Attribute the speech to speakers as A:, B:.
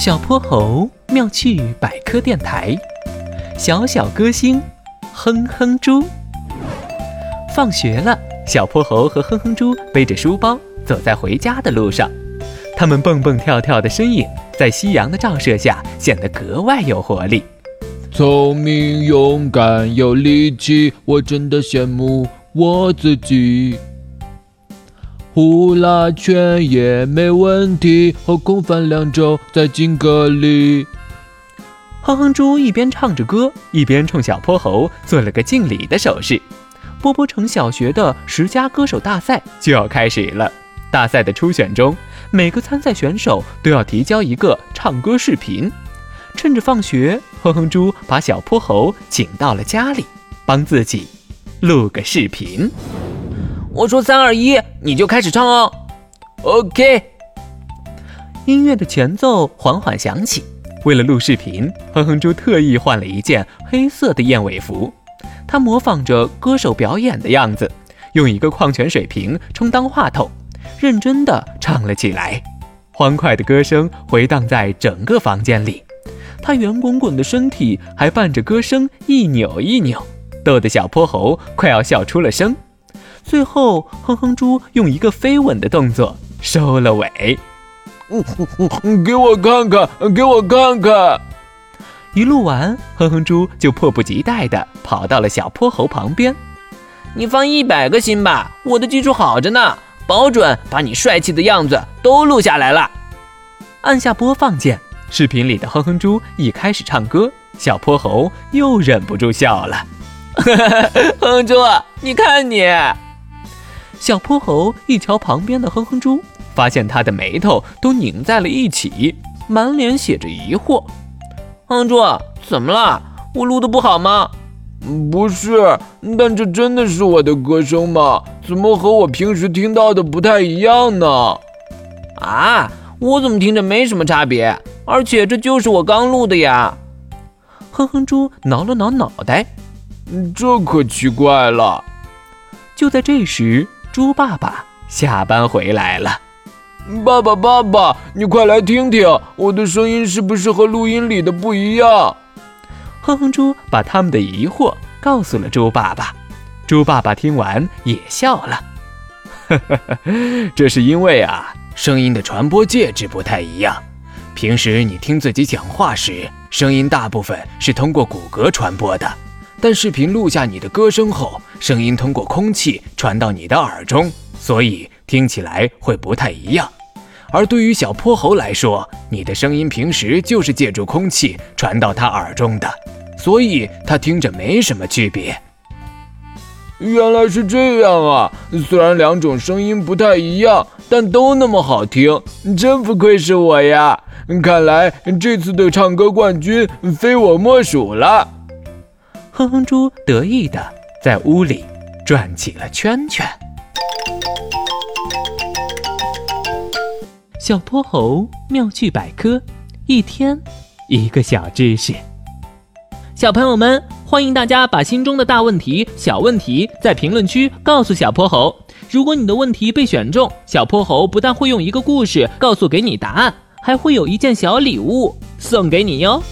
A: 小泼猴妙趣百科电台，小小歌星，哼哼猪。放学了，小泼猴和哼哼猪背着书包走在回家的路上，他们蹦蹦跳跳的身影在夕阳的照射下显得格外有活力。
B: 聪明、勇敢、有力气，我真的羡慕我自己。呼啦圈也没问题，后空翻两周再进个里。
A: 哼哼猪一边唱着歌，一边冲小泼猴做了个敬礼的手势。波波城小学的十佳歌手大赛就要开始了。大赛的初选中，每个参赛选手都要提交一个唱歌视频。趁着放学，哼哼猪把小泼猴请到了家里，帮自己录个视频。
C: 我说三二一，你就开始唱哦。OK。
A: 音乐的前奏缓缓响起。为了录视频，哼哼猪特意换了一件黑色的燕尾服。他模仿着歌手表演的样子，用一个矿泉水瓶充当话筒，认真地唱了起来。欢快的歌声回荡在整个房间里，他圆滚滚的身体还伴着歌声一扭一扭，逗得小泼猴快要笑出了声。最后，哼哼猪用一个飞吻的动作收了尾。
B: 给我看看，给我看看！
A: 一录完，哼哼猪就迫不及待地跑到了小泼猴旁边。
C: 你放一百个心吧，我的技术好着呢，保准把你帅气的样子都录下来了。
A: 按下播放键，视频里的哼哼猪一开始唱歌，小泼猴又忍不住笑了。
C: 哼哼猪，你看你。
A: 小泼猴一瞧旁边的哼哼猪，发现他的眉头都拧在了一起，满脸写着疑惑。
C: 哼哼猪，怎么了？我录的不好吗？
B: 不是，但这真的是我的歌声吗？怎么和我平时听到的不太一样呢？
C: 啊，我怎么听着没什么差别？而且这就是我刚录的呀。
A: 哼哼猪挠了挠脑袋，
B: 这可奇怪了。
A: 就在这时。猪爸爸下班回来了，
B: 爸爸，爸爸，你快来听听，我的声音是不是和录音里的不一样？
A: 哼哼猪把他们的疑惑告诉了猪爸爸，猪爸爸听完也笑了，
D: 呵呵呵，这是因为啊，声音的传播介质不太一样。平时你听自己讲话时，声音大部分是通过骨骼传播的。但视频录下你的歌声后，声音通过空气传到你的耳中，所以听起来会不太一样。而对于小泼猴来说，你的声音平时就是借助空气传到他耳中的，所以他听着没什么区别。
B: 原来是这样啊！虽然两种声音不太一样，但都那么好听，真不愧是我呀！看来这次的唱歌冠军非我莫属了。
A: 哼哼猪得意的在屋里转起了圈圈。小泼猴妙趣百科，一天一个小知识。小朋友们，欢迎大家把心中的大问题、小问题在评论区告诉小泼猴。如果你的问题被选中，小泼猴不但会用一个故事告诉给你答案，还会有一件小礼物送给你哟。